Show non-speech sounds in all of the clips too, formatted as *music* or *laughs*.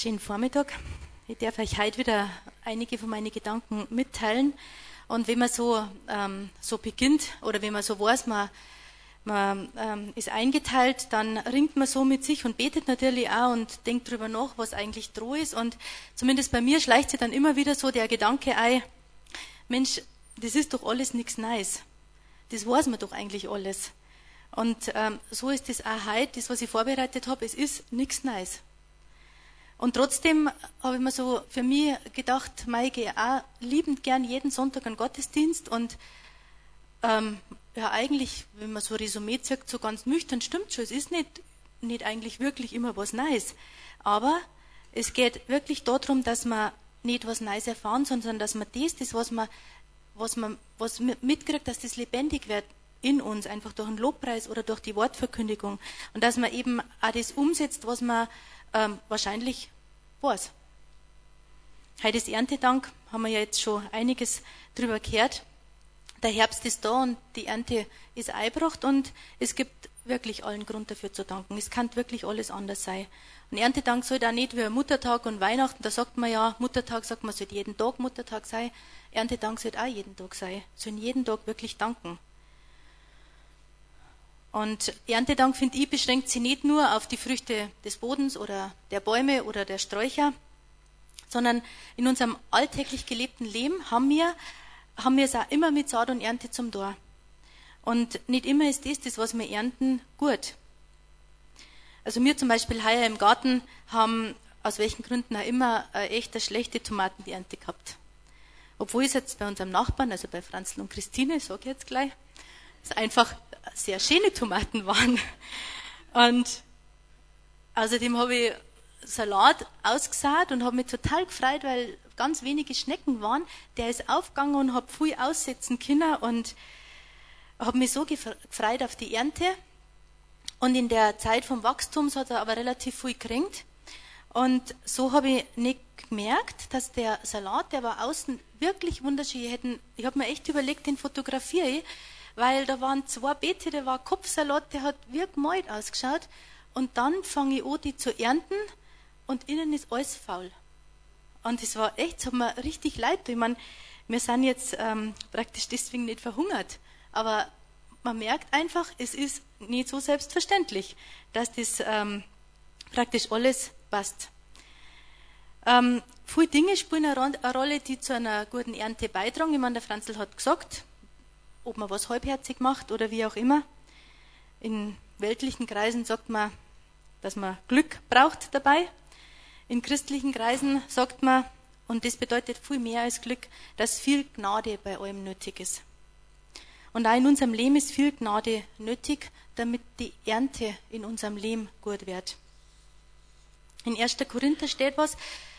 Schönen Vormittag. Ich darf euch heute wieder einige von meinen Gedanken mitteilen. Und wenn man so, ähm, so beginnt oder wenn man so weiß, man, man ähm, ist eingeteilt, dann ringt man so mit sich und betet natürlich auch und denkt darüber nach, was eigentlich droh ist. Und zumindest bei mir schleicht sich dann immer wieder so der Gedanke ein, Mensch, das ist doch alles nichts Neues. Das weiß man doch eigentlich alles. Und ähm, so ist das auch heute, das, was ich vorbereitet habe, es ist nichts Neues. Und trotzdem habe ich mir so für mich gedacht, gehe auch liebend gern jeden Sonntag einen Gottesdienst und ähm, ja, eigentlich, wenn man so Resümee zieht, so ganz nüchtern, stimmt schon, es ist nicht, nicht eigentlich wirklich immer was Neues. Aber es geht wirklich darum, dass man nicht was Neues erfahren, sondern dass man das, das was man, was man was mitkriegt, dass das lebendig wird in uns, einfach durch einen Lobpreis oder durch die Wortverkündigung. Und dass man eben auch das umsetzt, was man ähm, wahrscheinlich weiß. Heute ist Erntedank, haben wir ja jetzt schon einiges drüber gehört. Der Herbst ist da und die Ernte ist eingebracht und es gibt wirklich allen Grund dafür zu danken. Es kann wirklich alles anders sein. Und Erntedank sollte auch nicht wie Muttertag und Weihnachten, da sagt man ja, Muttertag sagt man, sollte jeden Tag Muttertag sein. Erntedank sollte auch jeden Tag sein. Sollen jeden Tag wirklich danken. Und Erntedank, finde ich, beschränkt sich nicht nur auf die Früchte des Bodens oder der Bäume oder der Sträucher, sondern in unserem alltäglich gelebten Leben haben wir, haben wir es auch immer mit Saat und Ernte zum Tor. Und nicht immer ist das, das was wir ernten, gut. Also wir zum Beispiel heuer im Garten haben aus welchen Gründen auch immer eine echt schlechte Tomatenernte gehabt. Obwohl es jetzt bei unserem Nachbarn, also bei Franzl und Christine, sage ich jetzt gleich, es einfach sehr schöne Tomaten waren. Und außerdem habe ich Salat ausgesät und habe mich total gefreut, weil ganz wenige Schnecken waren. Der ist aufgegangen und habe viel aussetzen können und habe mich so gefreut auf die Ernte. Und in der Zeit vom Wachstums hat er aber relativ viel gekriegt. Und so habe ich nicht gemerkt, dass der Salat, der war außen wirklich wunderschön. Ich, ich habe mir echt überlegt, den fotografiere ich, weil da waren zwei Beete, der war Kopfsalat, der hat wie gemalt ausgeschaut. Und dann fange ich an, die zu ernten und innen ist alles faul. Und es war echt, es hat mir richtig leid. Ich meine, wir sind jetzt ähm, praktisch deswegen nicht verhungert. Aber man merkt einfach, es ist nicht so selbstverständlich, dass das ähm, praktisch alles passt. Ähm, viele Dinge spielen eine Rolle, die zu einer guten Ernte beitragen. Ich meine, der Franzl hat gesagt, ob man was halbherzig macht oder wie auch immer. In weltlichen Kreisen sagt man, dass man Glück braucht dabei. In christlichen Kreisen sagt man, und das bedeutet viel mehr als Glück, dass viel Gnade bei allem nötig ist. Und auch in unserem Leben ist viel Gnade nötig, damit die Ernte in unserem Leben gut wird. In 1. Korinther steht was,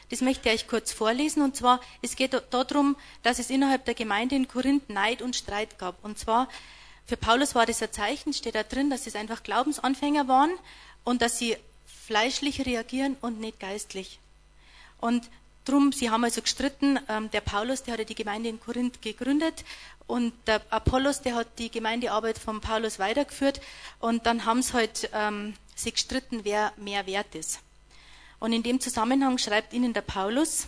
das möchte ich euch kurz vorlesen. Und zwar, es geht darum, dass es innerhalb der Gemeinde in Korinth Neid und Streit gab. Und zwar, für Paulus war das ein Zeichen, steht da drin, dass es einfach Glaubensanfänger waren und dass sie fleischlich reagieren und nicht geistlich. Und drum, sie haben also gestritten, ähm, der Paulus, der hat die Gemeinde in Korinth gegründet und der Apollos, der hat die Gemeindearbeit von Paulus weitergeführt und dann haben sie halt ähm, sich gestritten, wer mehr wert ist. Und in dem Zusammenhang schreibt ihnen der Paulus,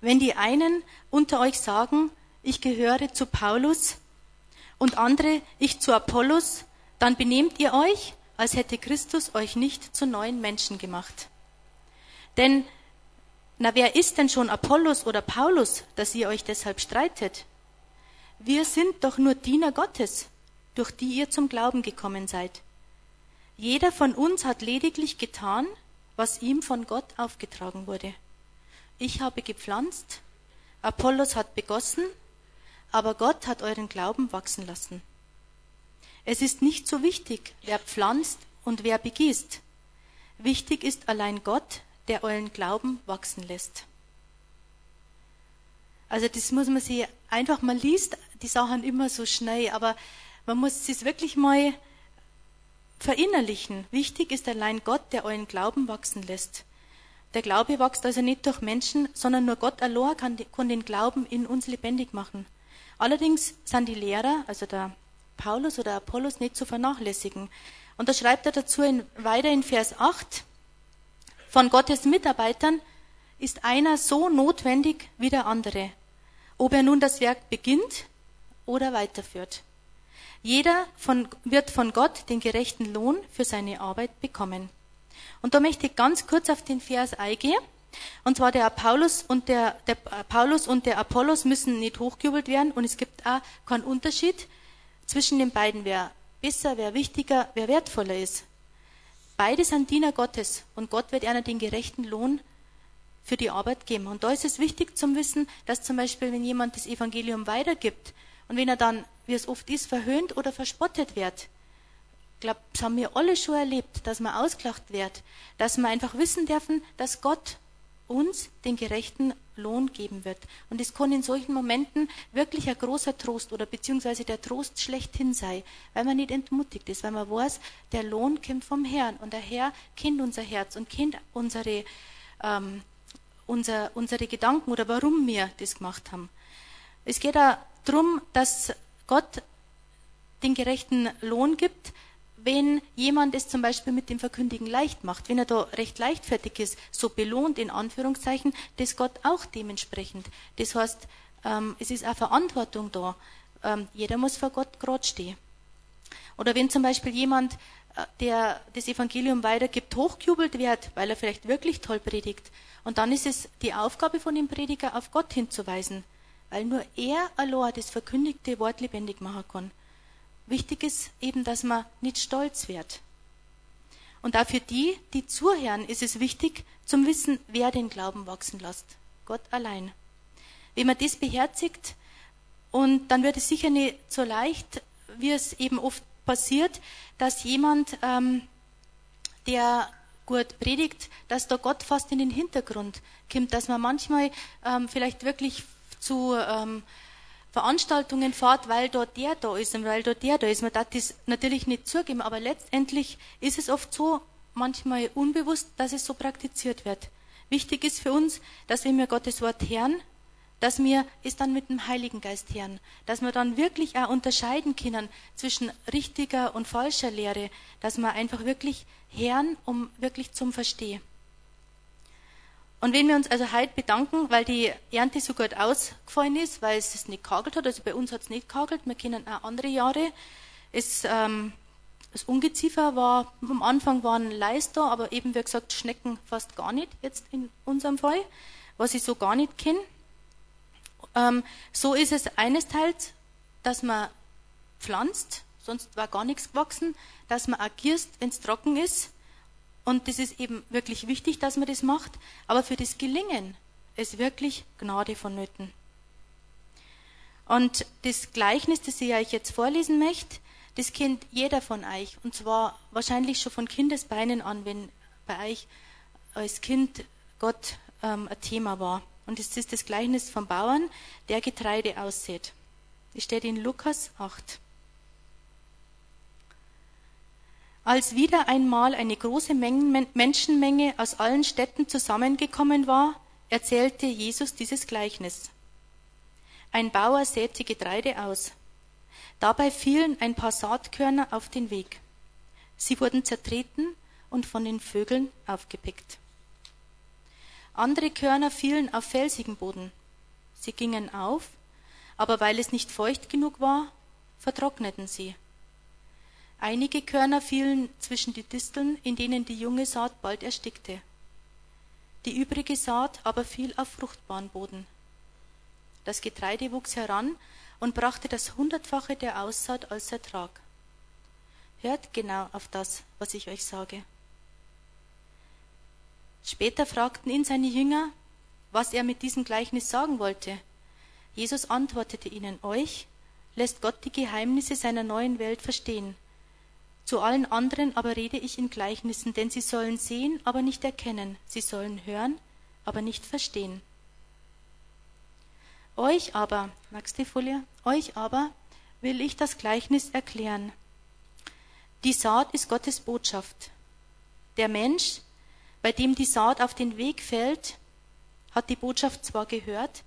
wenn die einen unter euch sagen, ich gehöre zu Paulus und andere, ich zu Apollos, dann benehmt ihr euch, als hätte Christus euch nicht zu neuen Menschen gemacht. Denn, na, wer ist denn schon Apollos oder Paulus, dass ihr euch deshalb streitet? Wir sind doch nur Diener Gottes, durch die ihr zum Glauben gekommen seid. Jeder von uns hat lediglich getan, was ihm von Gott aufgetragen wurde. Ich habe gepflanzt, Apollos hat begossen, aber Gott hat euren Glauben wachsen lassen. Es ist nicht so wichtig, wer pflanzt und wer begießt. Wichtig ist allein Gott, der euren Glauben wachsen lässt. Also das muss man sich einfach, man liest die Sachen immer so schnell, aber man muss es wirklich mal verinnerlichen. Wichtig ist allein Gott, der euren Glauben wachsen lässt. Der Glaube wächst also nicht durch Menschen, sondern nur Gott allein kann, kann den Glauben in uns lebendig machen. Allerdings sind die Lehrer, also der Paulus oder Apollos, nicht zu vernachlässigen. Und da schreibt er dazu in, weiter in Vers 8, von Gottes Mitarbeitern ist einer so notwendig wie der andere, ob er nun das Werk beginnt oder weiterführt. Jeder von, wird von Gott den gerechten Lohn für seine Arbeit bekommen. Und da möchte ich ganz kurz auf den Vers eingehen. Und zwar der Paulus und der, der Paulus und der Apollos müssen nicht hochgejubelt werden und es gibt auch keinen Unterschied zwischen den beiden, wer besser, wer wichtiger, wer wertvoller ist. Beide sind Diener Gottes und Gott wird einer den gerechten Lohn für die Arbeit geben. Und da ist es wichtig zum Wissen, dass zum Beispiel, wenn jemand das Evangelium weitergibt und wenn er dann, wie es oft ist, verhöhnt oder verspottet wird, ich glaube, das haben wir alle schon erlebt, dass man ausgelacht wird, dass wir einfach wissen dürfen, dass Gott uns den gerechten Lohn geben wird. Und es kann in solchen Momenten wirklich ein großer Trost oder beziehungsweise der Trost schlechthin sein, weil man nicht entmutigt ist, weil man weiß, der Lohn kommt vom Herrn und der Herr kennt unser Herz und kennt unsere, ähm, unser, unsere Gedanken oder warum wir das gemacht haben. Es geht darum, dass Gott den gerechten Lohn gibt, wenn jemand es zum Beispiel mit dem Verkündigen leicht macht, wenn er da recht leichtfertig ist, so belohnt in Anführungszeichen, das Gott auch dementsprechend. Das heißt, ähm, es ist auch Verantwortung da. Ähm, jeder muss vor Gott gerade stehen. Oder wenn zum Beispiel jemand, äh, der das Evangelium weitergibt, hochgejubelt wird, weil er vielleicht wirklich toll predigt, und dann ist es die Aufgabe von dem Prediger, auf Gott hinzuweisen, weil nur er allein das verkündigte Wort lebendig machen kann. Wichtig ist eben, dass man nicht stolz wird. Und auch für die, die zuhören, ist es wichtig, zum Wissen, wer den Glauben wachsen lässt. Gott allein. Wenn man das beherzigt, und dann wird es sicher nicht so leicht, wie es eben oft passiert, dass jemand, ähm, der gut predigt, dass da Gott fast in den Hintergrund kommt, dass man manchmal ähm, vielleicht wirklich zu ähm, Veranstaltungen fahrt, weil dort der da ist und weil dort der da ist. Man darf das natürlich nicht zugeben, aber letztendlich ist es oft so, manchmal unbewusst, dass es so praktiziert wird. Wichtig ist für uns, dass wenn wir Gottes Wort hören, dass wir es dann mit dem Heiligen Geist hören, dass wir dann wirklich auch unterscheiden können zwischen richtiger und falscher Lehre, dass wir einfach wirklich hören, um wirklich zum Verstehen. Und wenn wir uns also heute bedanken, weil die Ernte so gut ausgefallen ist, weil es es nicht kagelt hat, also bei uns hat es nicht kagelt, wir kennen auch andere Jahre. Es, ähm, das Ungeziefer war, am Anfang waren Leis da, aber eben wie gesagt Schnecken fast gar nicht, jetzt in unserem Fall, was ich so gar nicht kenne. Ähm, so ist es eines Teils, dass man pflanzt, sonst war gar nichts gewachsen, dass man agierst, wenn es trocken ist, und das ist eben wirklich wichtig, dass man das macht. Aber für das Gelingen ist wirklich Gnade vonnöten. Und das Gleichnis, das ich euch jetzt vorlesen möchte, das kennt jeder von euch. Und zwar wahrscheinlich schon von Kindesbeinen an, wenn bei euch als Kind Gott ähm, ein Thema war. Und es ist das Gleichnis vom Bauern, der Getreide aussät. Das steht in Lukas 8. Als wieder einmal eine große Menschenmenge aus allen Städten zusammengekommen war, erzählte Jesus dieses Gleichnis. Ein Bauer säte Getreide aus. Dabei fielen ein paar Saatkörner auf den Weg. Sie wurden zertreten und von den Vögeln aufgepickt. Andere Körner fielen auf felsigen Boden. Sie gingen auf, aber weil es nicht feucht genug war, vertrockneten sie. Einige Körner fielen zwischen die Disteln, in denen die junge Saat bald erstickte. Die übrige Saat aber fiel auf fruchtbaren Boden. Das Getreide wuchs heran und brachte das Hundertfache der Aussaat als Ertrag. Hört genau auf das, was ich euch sage. Später fragten ihn seine Jünger, was er mit diesem Gleichnis sagen wollte. Jesus antwortete ihnen, euch lässt Gott die Geheimnisse seiner neuen Welt verstehen. Zu allen anderen aber rede ich in Gleichnissen, denn sie sollen sehen, aber nicht erkennen, sie sollen hören, aber nicht verstehen. Euch aber, nächste Folie, euch aber will ich das Gleichnis erklären. Die Saat ist Gottes Botschaft. Der Mensch, bei dem die Saat auf den Weg fällt, hat die Botschaft zwar gehört,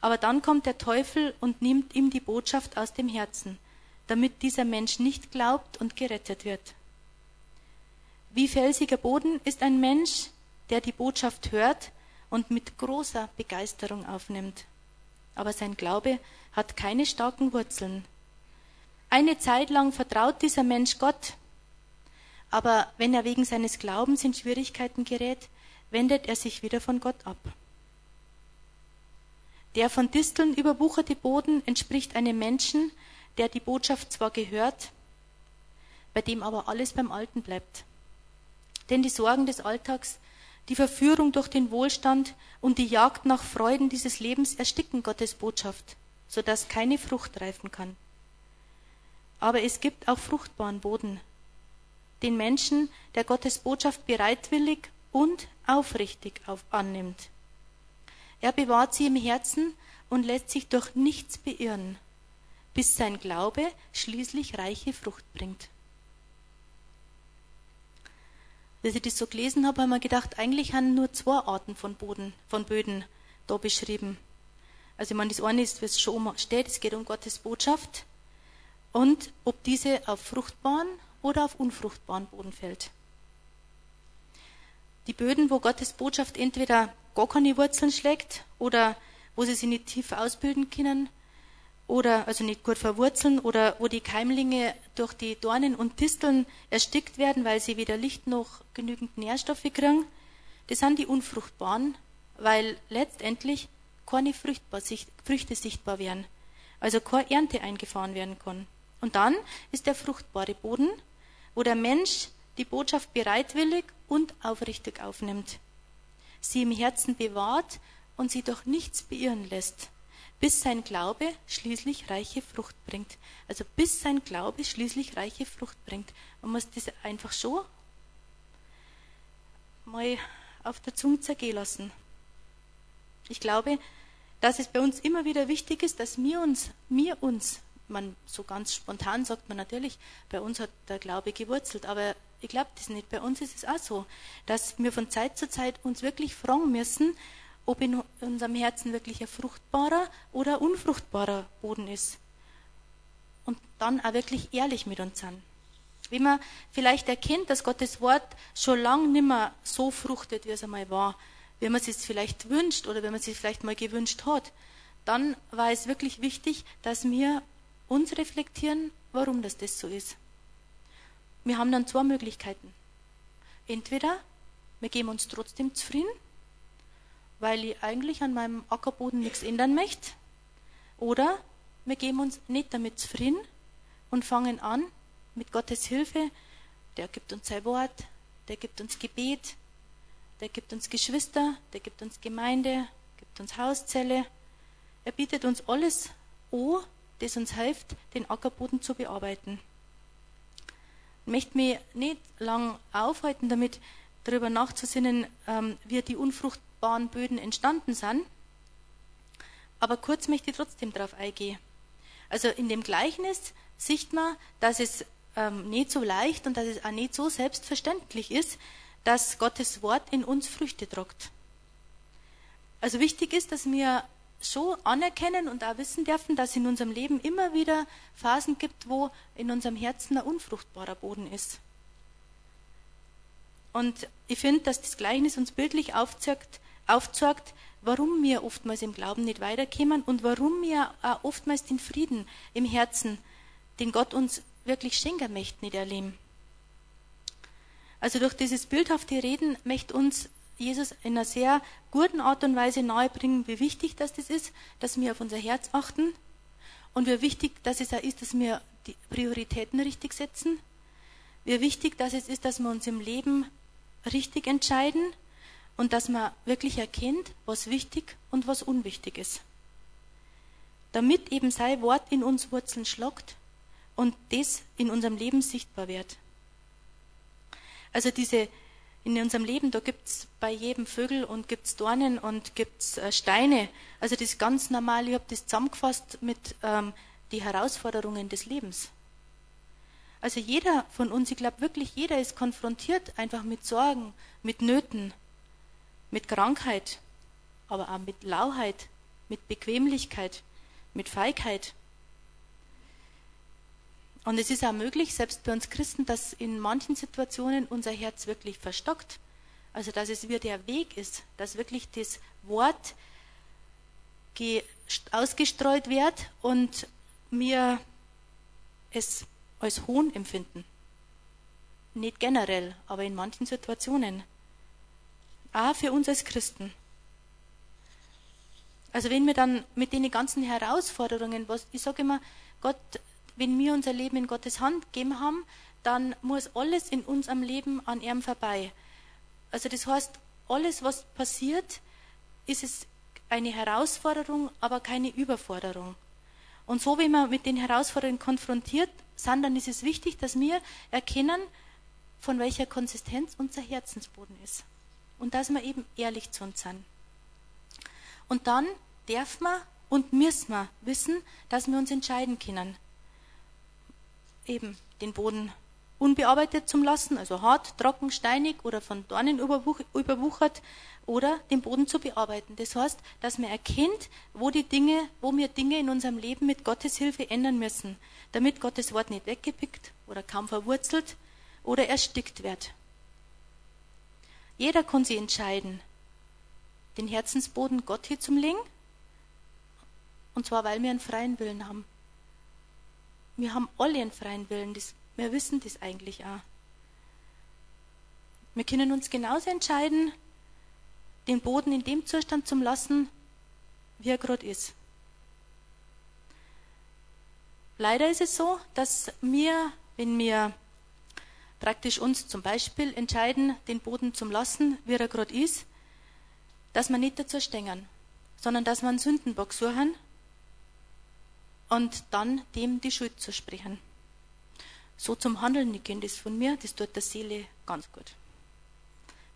aber dann kommt der Teufel und nimmt ihm die Botschaft aus dem Herzen damit dieser Mensch nicht glaubt und gerettet wird. Wie felsiger Boden ist ein Mensch, der die Botschaft hört und mit großer Begeisterung aufnimmt. Aber sein Glaube hat keine starken Wurzeln. Eine Zeit lang vertraut dieser Mensch Gott, aber wenn er wegen seines Glaubens in Schwierigkeiten gerät, wendet er sich wieder von Gott ab. Der von Disteln überwucherte Boden entspricht einem Menschen, der die Botschaft zwar gehört, bei dem aber alles beim Alten bleibt. Denn die Sorgen des Alltags, die Verführung durch den Wohlstand und die Jagd nach Freuden dieses Lebens ersticken Gottes Botschaft, so dass keine Frucht reifen kann. Aber es gibt auch fruchtbaren Boden, den Menschen, der Gottes Botschaft bereitwillig und aufrichtig auf annimmt. Er bewahrt sie im Herzen und lässt sich durch nichts beirren, bis sein Glaube schließlich reiche Frucht bringt. Als ich das so gelesen habe, habe ich mir gedacht, eigentlich haben nur zwei Arten von Boden, von Böden da beschrieben. Also ich meine, das eine ist, es schon steht, es geht um Gottes Botschaft und ob diese auf fruchtbaren oder auf unfruchtbaren Boden fällt. Die Böden, wo Gottes Botschaft entweder gar keine Wurzeln schlägt oder wo sie sich nicht tief ausbilden können, oder also nicht gut verwurzeln oder wo die Keimlinge durch die Dornen und Disteln erstickt werden, weil sie weder Licht noch genügend Nährstoffe kriegen, das sind die unfruchtbaren, weil letztendlich keine Früchte sichtbar werden, also keine Ernte eingefahren werden kann. Und dann ist der fruchtbare Boden, wo der Mensch die Botschaft bereitwillig und aufrichtig aufnimmt, sie im Herzen bewahrt und sie durch nichts beirren lässt bis sein Glaube schließlich reiche Frucht bringt. Also bis sein Glaube schließlich reiche Frucht bringt. Man muss das einfach schon mal auf der Zunge zergehen lassen. Ich glaube, dass es bei uns immer wieder wichtig ist, dass wir uns, wir uns, man so ganz spontan sagt man natürlich, bei uns hat der Glaube gewurzelt, aber ich glaube das nicht. Bei uns ist es auch so, dass wir von Zeit zu Zeit uns wirklich fragen müssen, ob in unserem Herzen wirklich ein fruchtbarer oder unfruchtbarer Boden ist. Und dann auch wirklich ehrlich mit uns sind. Wenn man vielleicht erkennt, dass Gottes Wort schon lang nimmer so fruchtet, wie es einmal war, wie man es sich vielleicht wünscht oder wenn man es sich vielleicht mal gewünscht hat, dann war es wirklich wichtig, dass wir uns reflektieren, warum das, das so ist. Wir haben dann zwei Möglichkeiten. Entweder wir geben uns trotzdem zufrieden weil ich eigentlich an meinem Ackerboden nichts ändern möchte. Oder wir geben uns nicht damit zufrieden und fangen an, mit Gottes Hilfe, der gibt uns sein Wort, der gibt uns Gebet, der gibt uns Geschwister, der gibt uns Gemeinde, gibt uns Hauszelle. Er bietet uns alles an, das uns hilft, den Ackerboden zu bearbeiten. Ich möchte mich nicht lang aufhalten, damit darüber nachzusinnen, ähm, wie die Unfrucht fruchtbaren Böden entstanden sind. Aber kurz möchte ich trotzdem darauf eingehen. Also in dem Gleichnis sieht man, dass es ähm, nicht so leicht und dass es auch nicht so selbstverständlich ist, dass Gottes Wort in uns Früchte tragt. Also wichtig ist, dass wir so anerkennen und auch wissen dürfen, dass es in unserem Leben immer wieder Phasen gibt, wo in unserem Herzen ein unfruchtbarer Boden ist. Und ich finde, dass das Gleichnis uns bildlich aufzeigt, aufzeigt, warum wir oftmals im Glauben nicht weiterkommen und warum wir auch oftmals den Frieden im Herzen, den Gott uns wirklich schenken möchte, nicht erleben. Also durch dieses bildhafte Reden möchte uns Jesus in einer sehr guten Art und Weise nahebringen, wie wichtig das ist, dass wir auf unser Herz achten und wie wichtig dass es auch ist, dass wir die Prioritäten richtig setzen, wie wichtig dass es ist, dass wir uns im Leben richtig entscheiden und dass man wirklich erkennt, was wichtig und was unwichtig ist. Damit eben sein Wort in uns Wurzeln schlagt und das in unserem Leben sichtbar wird. Also diese in unserem Leben, da gibt's bei jedem Vögel und gibt's Dornen und gibt's äh, Steine. Also das ist ganz normal. Ich habe das zusammengefasst mit ähm, die Herausforderungen des Lebens. Also jeder von uns, ich glaube wirklich jeder ist konfrontiert einfach mit Sorgen, mit Nöten, mit Krankheit, aber auch mit Lauheit, mit Bequemlichkeit, mit Feigheit. Und es ist auch möglich, selbst bei uns Christen, dass in manchen Situationen unser Herz wirklich verstockt Also dass es wie der Weg ist, dass wirklich das Wort ausgestreut wird und wir es als Hohn empfinden. Nicht generell, aber in manchen Situationen. Auch für uns als Christen. Also wenn wir dann mit den ganzen Herausforderungen, was ich sage immer, Gott, wenn wir unser Leben in Gottes Hand gegeben haben, dann muss alles in unserem Leben an ihm vorbei. Also das heißt, alles, was passiert, ist es eine Herausforderung, aber keine Überforderung. Und so, wie man mit den Herausforderungen konfrontiert sind, dann ist es wichtig, dass wir erkennen, von welcher Konsistenz unser Herzensboden ist. Und dass wir eben ehrlich zu uns sind. Und dann darf man und müssen wir wissen, dass wir uns entscheiden können. Eben den Boden unbearbeitet zum lassen, also hart, trocken, steinig oder von Dornen überwuchert oder den Boden zu bearbeiten. Das heißt, dass man erkennt, wo die Dinge, wo wir Dinge in unserem Leben mit Gottes Hilfe ändern müssen, damit Gottes Wort nicht weggepickt oder kaum verwurzelt oder erstickt wird. Jeder kann sich entscheiden, den Herzensboden Gott hier zum Legen, und zwar weil wir einen freien Willen haben. Wir haben alle einen freien Willen, das, wir wissen das eigentlich auch. Wir können uns genauso entscheiden, den Boden in dem Zustand zu lassen, wie er gerade ist. Leider ist es so, dass wir, wenn wir praktisch uns zum Beispiel entscheiden, den Boden zu lassen, wie er gerade ist, dass wir nicht dazu stehen, sondern dass einen Sündenbock suchen und dann dem die Schuld zu sprechen. So zum Handeln, ich kenne das von mir, das tut der Seele ganz gut.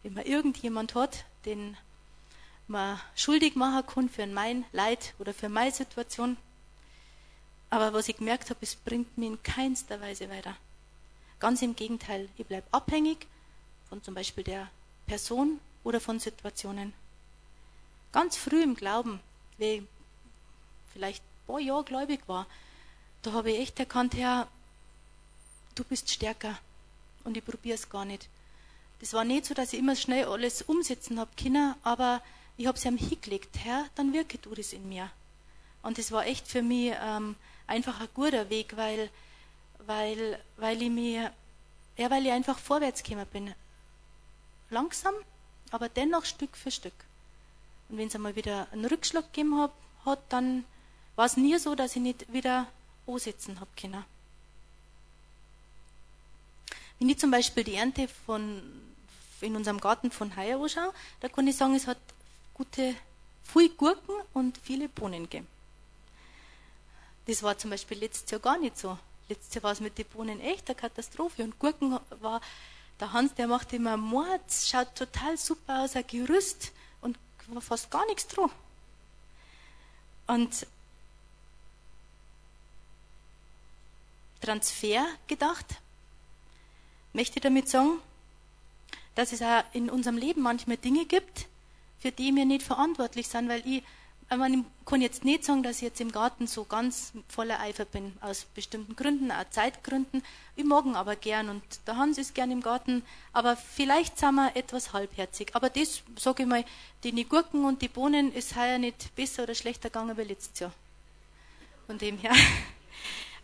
Wenn man irgendjemand hat, den man schuldig machen kann für mein Leid oder für meine Situation. Aber was ich gemerkt habe, es bringt mich in keinster Weise weiter. Ganz im Gegenteil, ich bleibe abhängig von zum Beispiel der Person oder von Situationen. Ganz früh im Glauben, wie ich vielleicht ein paar Jahre gläubig war, da habe ich echt erkannt, Herr, du bist stärker und ich probiere es gar nicht. Das war nicht so, dass ich immer schnell alles umsetzen habe können, aber ich habe es ihm hingelegt, Herr, dann wirke du das in mir. Und das war echt für mich ähm, einfach ein guter Weg, weil, weil, weil ich mir, ja, weil ich einfach vorwärts gekommen bin. Langsam, aber dennoch Stück für Stück. Und wenn es einmal wieder einen Rückschlag gegeben hat, hat dann war es nie so, dass ich nicht wieder ansetzen habe können. Wenn ich zum Beispiel die Ernte von, in unserem Garten von Heuer anschaue, da kann ich sagen, es hat gute, viele Gurken und viele Bohnen gegeben. Das war zum Beispiel letztes Jahr gar nicht so. Letztes Jahr war es mit den Bohnen echt eine Katastrophe und Gurken war, der Hans, der macht immer Mord, schaut total super aus, ein Gerüst und war fast gar nichts dran. Und Transfer gedacht, möchte damit sagen, dass es auch in unserem Leben manchmal Dinge gibt, für die wir nicht verantwortlich sind, weil ich, ich kann jetzt nicht sagen, dass ich jetzt im Garten so ganz voller Eifer bin, aus bestimmten Gründen, auch Zeitgründen. Ich mag ihn aber gern und der Hans ist gern im Garten, aber vielleicht sind wir etwas halbherzig. Aber das, sage ich mal, die Gurken und die Bohnen ist heuer nicht besser oder schlechter gegangen wie letztes Jahr. Von dem her. *laughs*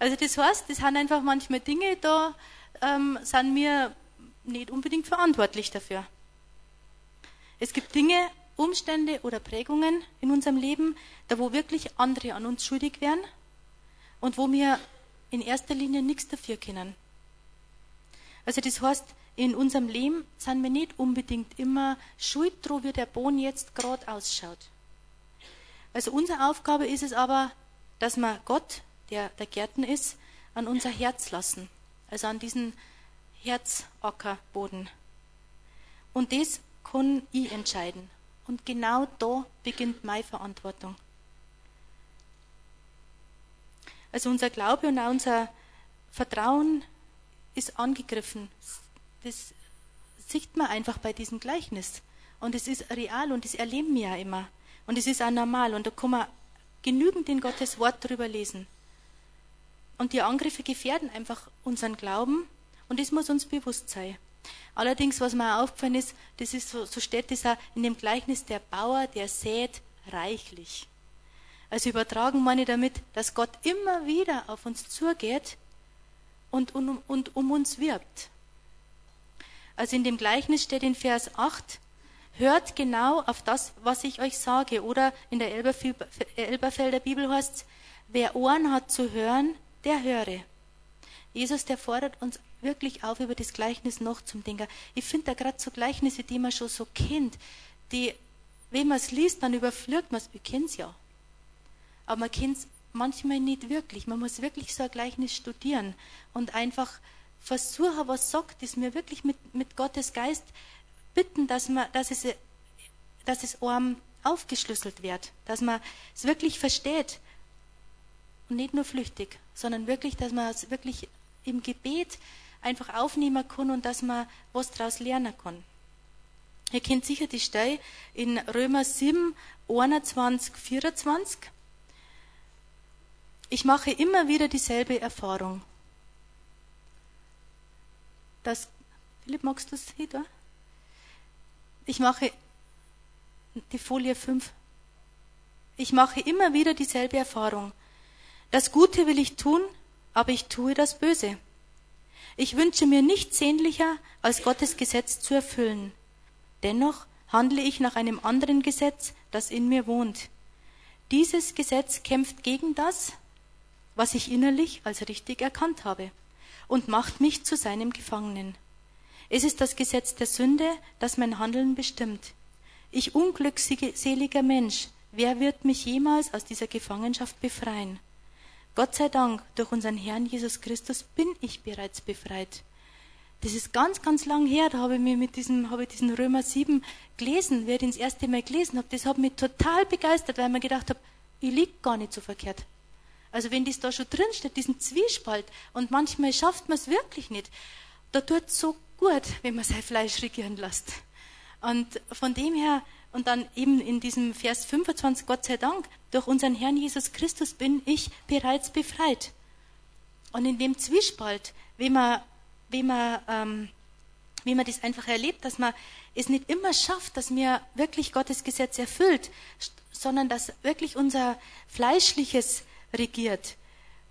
Also das heißt, das sind einfach manchmal Dinge, da ähm, sind wir nicht unbedingt verantwortlich dafür. Es gibt Dinge, Umstände oder Prägungen in unserem Leben, da wo wirklich andere an uns schuldig wären und wo wir in erster Linie nichts dafür können. Also das heißt, in unserem Leben sind wir nicht unbedingt immer schuld wie der Boden jetzt gerade ausschaut. Also unsere Aufgabe ist es aber, dass wir Gott, der der Gärten ist, an unser Herz lassen. Also an diesen Herzackerboden. Und das kann ich entscheiden. Und genau da beginnt meine Verantwortung. Also unser Glaube und auch unser Vertrauen ist angegriffen. Das sieht man einfach bei diesem Gleichnis. Und es ist real und das erleben wir ja immer. Und es ist auch normal und da kann man genügend in Gottes Wort drüber lesen. Und die Angriffe gefährden einfach unseren Glauben und das muss uns bewusst sein. Allerdings, was mir aufgefallen ist, das ist so, so steht es auch in dem Gleichnis, der Bauer, der sät reichlich. Also übertragen meine damit, dass Gott immer wieder auf uns zugeht und, und, und um uns wirbt. Also in dem Gleichnis steht in Vers 8, hört genau auf das, was ich euch sage. Oder in der Elberfelder Bibel heißt es, wer Ohren hat zu hören, der höre. Jesus, der fordert uns wirklich auf, über das Gleichnis noch zum Denken. Ich finde da gerade so Gleichnisse, die man schon so kennt, die, wenn man es liest, dann überflügt man es, wir kennen es ja. Aber man kennt es manchmal nicht wirklich. Man muss wirklich so ein Gleichnis studieren und einfach versuchen, was sagt es mir wirklich mit, mit Gottes Geist bitten, dass, man, dass, es, dass es einem aufgeschlüsselt wird, dass man es wirklich versteht und nicht nur flüchtig, sondern wirklich, dass man es wirklich im Gebet einfach aufnehmen kann und dass man was daraus lernen kann. Ihr kennt sicher die Stelle in Römer 7, 21, 24. Ich mache immer wieder dieselbe Erfahrung. Das, Philipp, magst du es hier? Ich mache die Folie 5. Ich mache immer wieder dieselbe Erfahrung. Das Gute will ich tun, aber ich tue das Böse. Ich wünsche mir nichts sehnlicher, als Gottes Gesetz zu erfüllen. Dennoch handle ich nach einem anderen Gesetz, das in mir wohnt. Dieses Gesetz kämpft gegen das, was ich innerlich als richtig erkannt habe, und macht mich zu seinem Gefangenen. Es ist das Gesetz der Sünde, das mein Handeln bestimmt. Ich unglückseliger Mensch, wer wird mich jemals aus dieser Gefangenschaft befreien? Gott sei Dank, durch unseren Herrn Jesus Christus bin ich bereits befreit. Das ist ganz, ganz lang her, da habe ich mir mit diesem, habe ich diesen Römer 7 gelesen, ich den das erste Mal gelesen habe. Das hat mich total begeistert, weil ich mir gedacht habe, ich liege gar nicht so verkehrt. Also wenn das da schon drin steht, diesen Zwiespalt, und manchmal schafft man es wirklich nicht, da tut es so gut, wenn man sein Fleisch regieren lässt. Und von dem her, und dann eben in diesem Vers 25, Gott sei Dank, durch unseren Herrn Jesus Christus bin ich bereits befreit. Und in dem Zwiespalt, wie man, wie man, ähm, wie man das einfach erlebt, dass man es nicht immer schafft, dass mir wirklich Gottes Gesetz erfüllt, sondern dass wirklich unser Fleischliches regiert,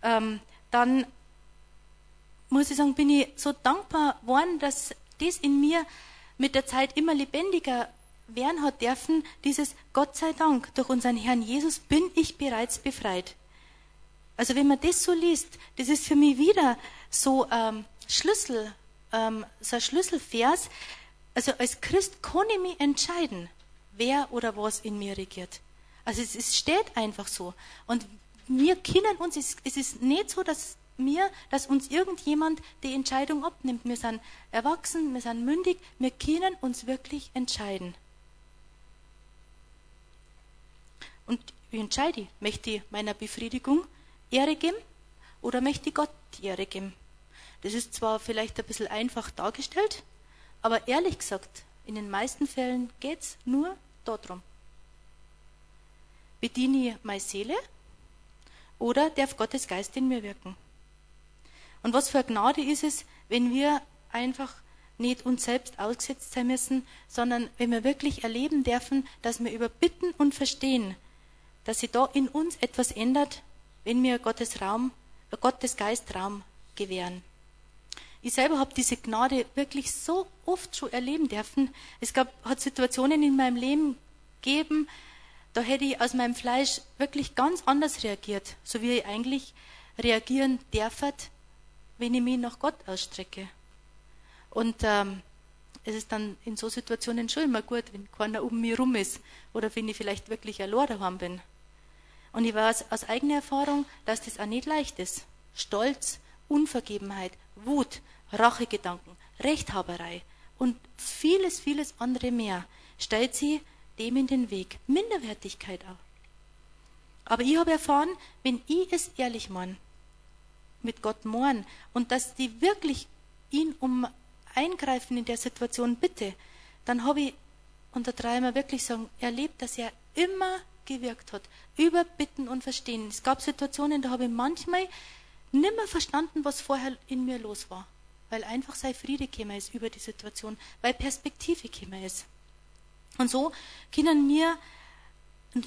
ähm, dann muss ich sagen, bin ich so dankbar worden, dass das in mir mit der Zeit immer lebendiger werden hat dürfen, dieses Gott sei Dank, durch unseren Herrn Jesus bin ich bereits befreit. Also wenn man das so liest, das ist für mich wieder so ähm, Schlüssel, ähm, so ein Schlüsselvers. Also als Christ kann ich mich entscheiden, wer oder was in mir regiert. Also es, es steht einfach so. Und wir kennen uns, es, es ist nicht so, dass mir, dass uns irgendjemand die Entscheidung abnimmt. Wir sind erwachsen, wir sind mündig, wir können uns wirklich entscheiden. Und wie entscheide ich? Möchte ich meiner Befriedigung Ehre geben oder möchte ich Gott die Ehre geben? Das ist zwar vielleicht ein bisschen einfach dargestellt, aber ehrlich gesagt, in den meisten Fällen geht es nur darum. Bediene ich meine Seele oder darf Gottes Geist in mir wirken? Und was für eine Gnade ist es, wenn wir einfach nicht uns selbst ausgesetzt sein müssen, sondern wenn wir wirklich erleben dürfen, dass wir über Bitten und Verstehen, dass sich da in uns etwas ändert, wenn wir Gottes Raum, Gottes Geist Raum gewähren. Ich selber habe diese Gnade wirklich so oft schon erleben dürfen. Es gab, hat Situationen in meinem Leben gegeben, da hätte ich aus meinem Fleisch wirklich ganz anders reagiert, so wie ich eigentlich reagieren darf, wenn ich mich nach Gott ausstrecke. Und ähm, es ist dann in so Situationen schon immer gut, wenn keiner um mich rum ist oder wenn ich vielleicht wirklich allein daheim bin. Und ich weiß aus eigener Erfahrung, dass das auch nicht leicht ist. Stolz, Unvergebenheit, Wut, Rachegedanken, Rechthaberei und vieles, vieles andere mehr stellt sie dem in den Weg. Minderwertigkeit auch. Aber ich habe erfahren, wenn ich es ehrlich meine, mit Gott mohren und dass die wirklich ihn um Eingreifen in der Situation bitte, dann habe ich unter dreimal wirklich sagen, erlebt, dass er immer gewirkt hat. Über Bitten und Verstehen. Es gab Situationen, da habe ich manchmal nimmer verstanden, was vorher in mir los war. weil einfach sein Friede gekommen ist über die Situation, weil Perspektive gekommen ist. Und so können wir,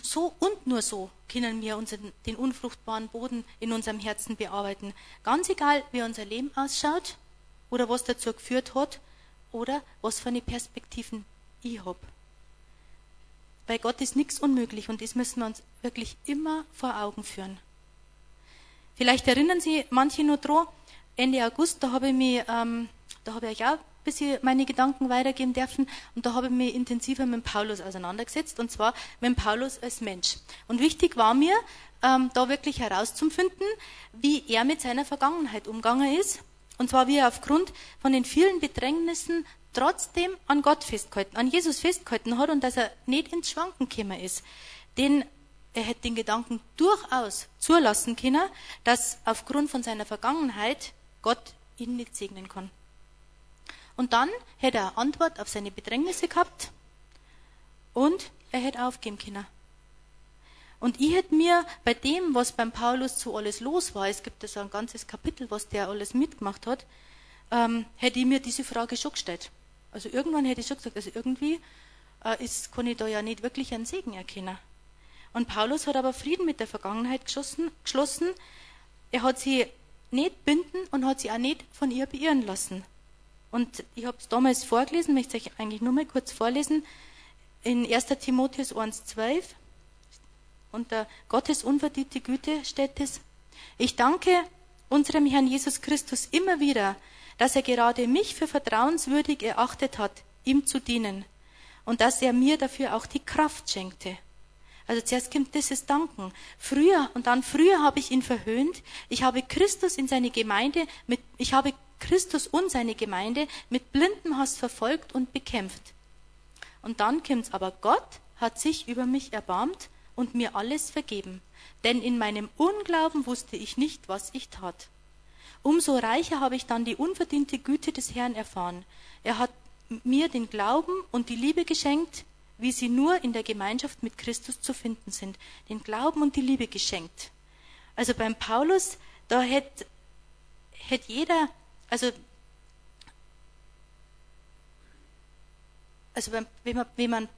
so und nur so können wir unseren, den unfruchtbaren Boden in unserem Herzen bearbeiten. Ganz egal, wie unser Leben ausschaut oder was dazu geführt hat oder was für eine Perspektiven ich habe. Bei Gott ist nichts unmöglich und das müssen wir uns wirklich immer vor Augen führen. Vielleicht erinnern Sie manche nur dran, Ende August, da habe ich mich, ähm, da habe ich auch ein bisschen meine Gedanken weitergeben dürfen und da habe ich mich intensiver mit Paulus auseinandergesetzt und zwar mit Paulus als Mensch. Und wichtig war mir, ähm, da wirklich herauszufinden, wie er mit seiner Vergangenheit umgegangen ist und zwar wie er aufgrund von den vielen Bedrängnissen trotzdem an Gott festgehalten, an Jesus festgehalten hat und dass er nicht ins Schwanken gekommen ist. Denn er hätte den Gedanken durchaus zulassen können, dass aufgrund von seiner Vergangenheit Gott ihn nicht segnen kann. Und dann hätte er Antwort auf seine Bedrängnisse gehabt und er hätte aufgeben können. Und ich hätte mir bei dem, was beim Paulus so alles los war, es gibt da so ein ganzes Kapitel, was der alles mitgemacht hat, ähm, hätte ich mir diese Frage schon gestellt. Also irgendwann hätte ich schon gesagt, also irgendwie äh, ist, kann ich da ja nicht wirklich einen Segen erkennen. Und Paulus hat aber Frieden mit der Vergangenheit geschlossen. geschlossen. Er hat sie nicht binden und hat sie auch nicht von ihr beirren lassen. Und ich habe es damals vorgelesen, möchte ich euch eigentlich nur mal kurz vorlesen. In 1. Timotheus 1,12 unter Gottes unverdiente Güte steht es. Ich danke unserem Herrn Jesus Christus immer wieder, dass er gerade mich für vertrauenswürdig erachtet hat, ihm zu dienen und dass er mir dafür auch die Kraft schenkte. Also zuerst kommt dieses Danken. Früher und dann früher habe ich ihn verhöhnt. Ich habe Christus in seine Gemeinde mit, ich habe Christus und seine Gemeinde mit blindem Hass verfolgt und bekämpft. Und dann kommt's aber Gott hat sich über mich erbarmt und mir alles vergeben. Denn in meinem Unglauben wusste ich nicht, was ich tat. Umso reicher habe ich dann die unverdiente Güte des Herrn erfahren. Er hat mir den Glauben und die Liebe geschenkt, wie sie nur in der Gemeinschaft mit Christus zu finden sind, den Glauben und die Liebe geschenkt. Also beim Paulus, da hätte hätt jeder, also, also wenn man, wenn man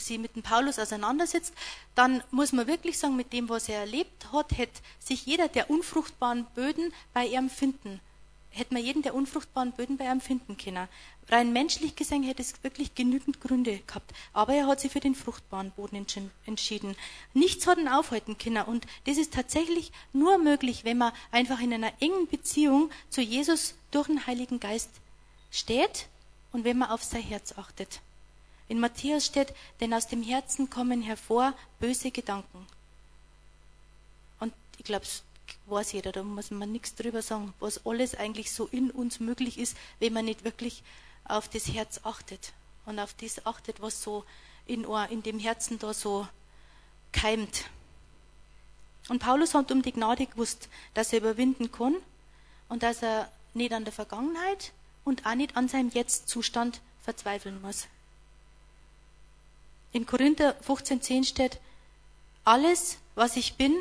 sich mit dem Paulus auseinandersetzt, dann muss man wirklich sagen, mit dem, was er erlebt hat, hätte sich jeder der unfruchtbaren Böden bei ihm finden hätte man jeden der unfruchtbaren Böden bei ihm finden können. Rein menschlich gesehen hätte es wirklich genügend Gründe gehabt. Aber er hat sich für den fruchtbaren Boden entschieden. Nichts hat ihn aufhalten können. Und das ist tatsächlich nur möglich, wenn man einfach in einer engen Beziehung zu Jesus durch den Heiligen Geist steht und wenn man auf sein Herz achtet. In Matthäus steht, denn aus dem Herzen kommen hervor böse Gedanken. Und ich glaube, weiß jeder, da muss man nichts drüber sagen, was alles eigentlich so in uns möglich ist, wenn man nicht wirklich auf das Herz achtet und auf das achtet, was so in, in dem Herzen da so keimt. Und Paulus hat um die Gnade gewusst, dass er überwinden kann und dass er nicht an der Vergangenheit und auch nicht an seinem Jetzt-Zustand verzweifeln muss. In Korinther 15,10 steht, alles, was ich bin,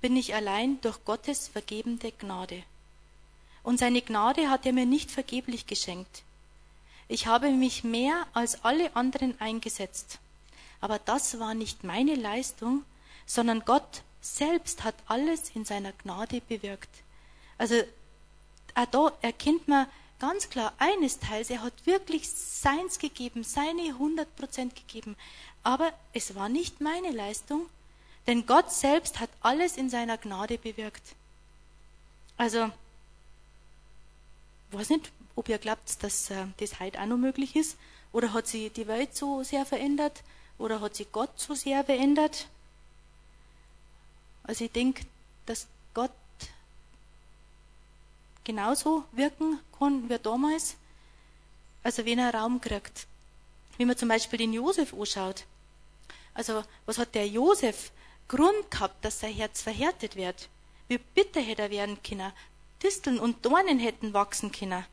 bin ich allein durch Gottes vergebende Gnade. Und seine Gnade hat er mir nicht vergeblich geschenkt. Ich habe mich mehr als alle anderen eingesetzt. Aber das war nicht meine Leistung, sondern Gott selbst hat alles in seiner Gnade bewirkt. Also auch da erkennt man ganz klar eines Teils, er hat wirklich seins gegeben, seine hundert Prozent gegeben. Aber es war nicht meine Leistung, denn Gott selbst hat alles in seiner Gnade bewirkt. Also, weiß nicht, ob ihr glaubt, dass äh, das heute auch noch möglich ist. Oder hat sich die Welt so sehr verändert? Oder hat sich Gott so sehr verändert? Also ich denke, dass Gott genauso wirken kann wie damals. Also wenn er Raum kriegt. Wenn man zum Beispiel den Josef anschaut. Also was hat der Josef Grund gehabt, dass sein Herz verhärtet wird. Wie bitter hätte er werden können. Disteln und Dornen hätten wachsen können.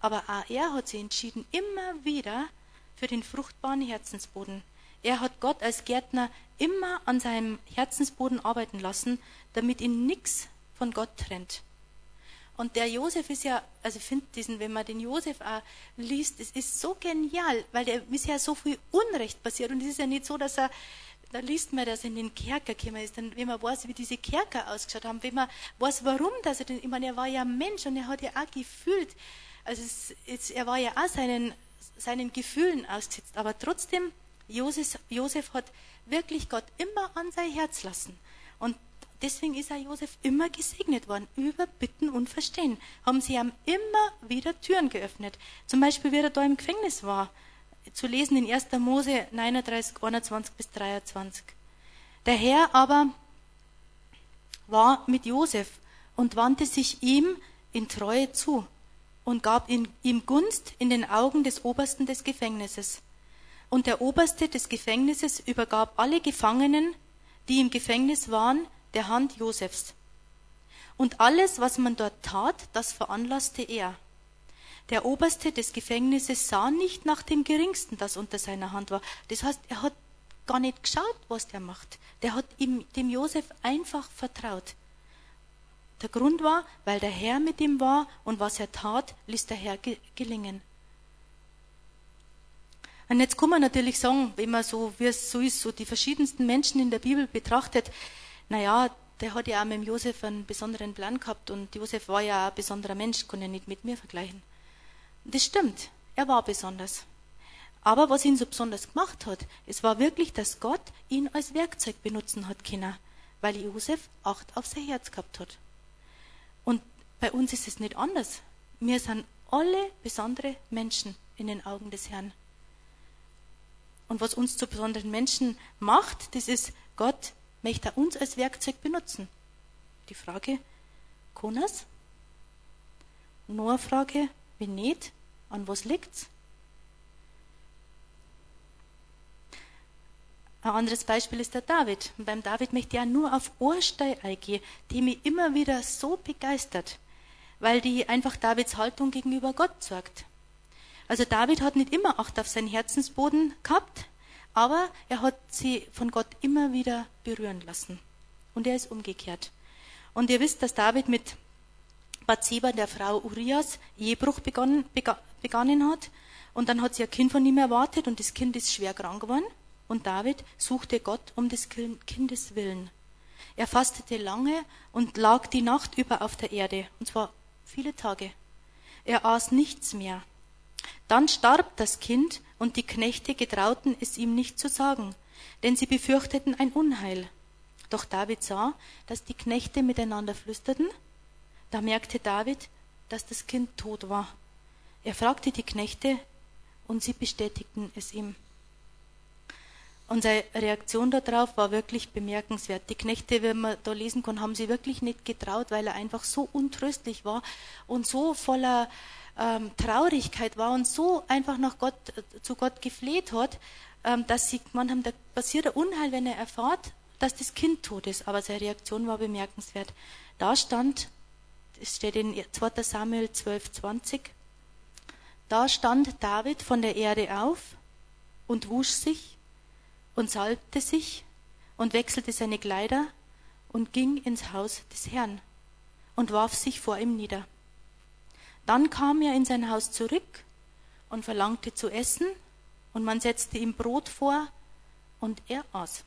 Aber auch er hat sich entschieden, immer wieder für den fruchtbaren Herzensboden. Er hat Gott als Gärtner immer an seinem Herzensboden arbeiten lassen, damit ihn nichts von Gott trennt. Und der Josef ist ja, also ich finde diesen, wenn man den Josef auch liest, es ist so genial, weil der ist ja so viel Unrecht passiert. Und es ist ja nicht so, dass er, da liest man, dass er in den Kerker gekommen ist, dann, wenn man weiß, wie diese Kerker ausgeschaut haben, wenn man weiß, warum, dass er den, ich meine, er war ja Mensch und er hat ja auch gefühlt, also es, es, er war ja auch seinen, seinen Gefühlen ausgesetzt, aber trotzdem, Josef, Josef hat wirklich Gott immer an sein Herz lassen. Und Deswegen ist auch Josef immer gesegnet worden, über Bitten und Verstehen. Haben sie ihm immer wieder Türen geöffnet. Zum Beispiel, wie er da im Gefängnis war. Zu lesen in 1. Mose 39, 21 bis 23. Der Herr aber war mit Josef und wandte sich ihm in Treue zu und gab ihm Gunst in den Augen des Obersten des Gefängnisses. Und der Oberste des Gefängnisses übergab alle Gefangenen, die im Gefängnis waren, der Hand Josefs. Und alles, was man dort tat, das veranlasste er. Der Oberste des Gefängnisses sah nicht nach dem Geringsten, das unter seiner Hand war. Das heißt, er hat gar nicht geschaut, was der macht. Der hat ihm, dem Josef einfach vertraut. Der Grund war, weil der Herr mit ihm war und was er tat, ließ der Herr ge gelingen. Und jetzt kann man natürlich sagen, wenn man so, wie es so ist, so die verschiedensten Menschen in der Bibel betrachtet, naja, der hat ja auch mit Josef einen besonderen Plan gehabt und Josef war ja ein besonderer Mensch, kann ja nicht mit mir vergleichen. Das stimmt, er war besonders. Aber was ihn so besonders gemacht hat, es war wirklich, dass Gott ihn als Werkzeug benutzen hat können, weil Josef Acht auf sein Herz gehabt hat. Und bei uns ist es nicht anders. Wir sind alle besondere Menschen in den Augen des Herrn. Und was uns zu besonderen Menschen macht, das ist, Gott möchte er uns als Werkzeug benutzen? Die Frage, kann er's? Noch eine Frage, wenn nicht, an was liegt's? Ein anderes Beispiel ist der David. Und beim David möchte ich ja nur auf Ohrstein eingehen, die mich immer wieder so begeistert, weil die einfach Davids Haltung gegenüber Gott sorgt. Also David hat nicht immer Acht auf seinen Herzensboden gehabt, aber er hat sie von Gott immer wieder berühren lassen. Und er ist umgekehrt. Und ihr wisst, dass David mit Bathseba, der Frau Urias, Ehebruch begonnen, begonnen hat. Und dann hat sie ein Kind von ihm erwartet und das Kind ist schwer krank geworden. Und David suchte Gott um des Kindes willen. Er fastete lange und lag die Nacht über auf der Erde, und zwar viele Tage. Er aß nichts mehr. Dann starb das Kind, und die Knechte getrauten es ihm nicht zu sagen, denn sie befürchteten ein Unheil. Doch David sah, dass die Knechte miteinander flüsterten. Da merkte David, dass das Kind tot war. Er fragte die Knechte, und sie bestätigten es ihm. Und seine Reaktion darauf war wirklich bemerkenswert. Die Knechte, wenn man da lesen kann, haben sie wirklich nicht getraut, weil er einfach so untröstlich war und so voller ähm, Traurigkeit war und so einfach nach Gott, äh, zu Gott gefleht hat, ähm, dass sie gemeint haben, da passiert ein Unheil, wenn er erfahrt, dass das Kind tot ist. Aber seine Reaktion war bemerkenswert. Da stand, es steht in 2. Samuel 12, 20, da stand David von der Erde auf und wusch sich und salbte sich und wechselte seine Kleider und ging ins Haus des Herrn und warf sich vor ihm nieder. Dann kam er in sein Haus zurück und verlangte zu essen, und man setzte ihm Brot vor, und er aß.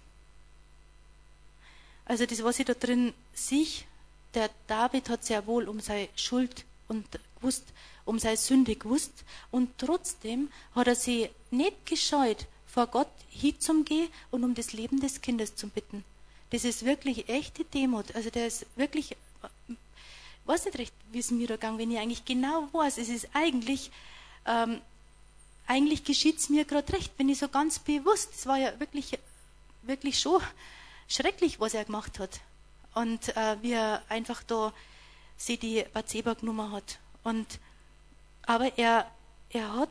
Also das, was ich da drin sehe, der David hat sehr wohl um seine Schuld und gewusst, um seine Sünde gewusst, und trotzdem hat er sie nicht gescheut, vor Gott hinzugehen und um das Leben des Kindes zu bitten. Das ist wirklich echte Demut. Also der ist wirklich weiß nicht recht, wie es mir da gegangen, wenn ich eigentlich genau weiß, es ist eigentlich, ähm, eigentlich geschieht es mir gerade recht, wenn ich so ganz bewusst, es war ja wirklich, wirklich schon schrecklich, was er gemacht hat. Und äh, wie er einfach da sie die Bathseba genommen hat. Und, aber er, er hat,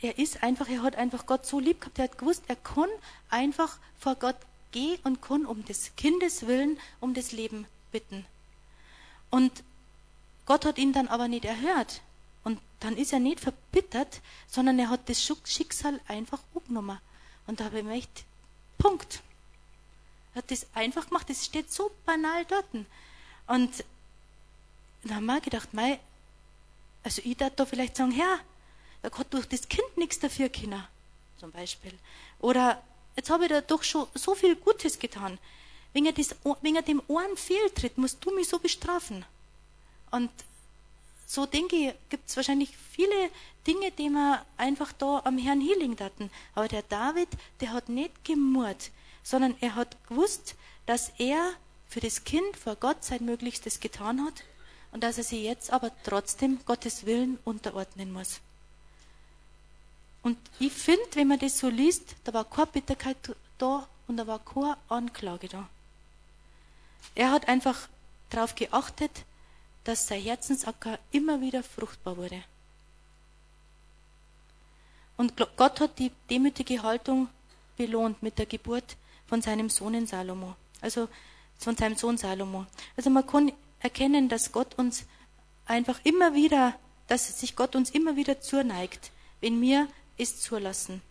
er ist einfach, er hat einfach Gott so lieb gehabt, er hat gewusst, er kann einfach vor Gott gehen und kann um des Kindes willen, um das Leben bitten. Und Gott hat ihn dann aber nicht erhört. Und dann ist er nicht verbittert, sondern er hat das Schicksal einfach umgenommen. Und da habe ich mir echt, Punkt. Er hat das einfach gemacht, das steht so banal dort. Und dann haben wir gedacht, mei, also ich darf da vielleicht sagen, Herr, da hat durch das Kind nichts dafür können, zum Beispiel. Oder jetzt habe ich da doch schon so viel Gutes getan. Wenn er, das, wenn er dem Ohren fehltritt, musst du mich so bestrafen. Und so denke ich, gibt es wahrscheinlich viele Dinge, die wir einfach da am Herrn Healing hatten. Aber der David, der hat nicht gemurrt, sondern er hat gewusst, dass er für das Kind vor Gott sein Möglichstes getan hat und dass er sie jetzt aber trotzdem Gottes Willen unterordnen muss. Und ich finde, wenn man das so liest, da war keine Bitterkeit da und da war keine Anklage da. Er hat einfach darauf geachtet, dass sein Herzensacker immer wieder fruchtbar wurde. Und Gott hat die demütige Haltung belohnt mit der Geburt von seinem Sohn in Salomo. Also von seinem Sohn Salomo. Also man kann erkennen, dass Gott uns einfach immer wieder, dass sich Gott uns immer wieder zuneigt, wenn wir es zulassen.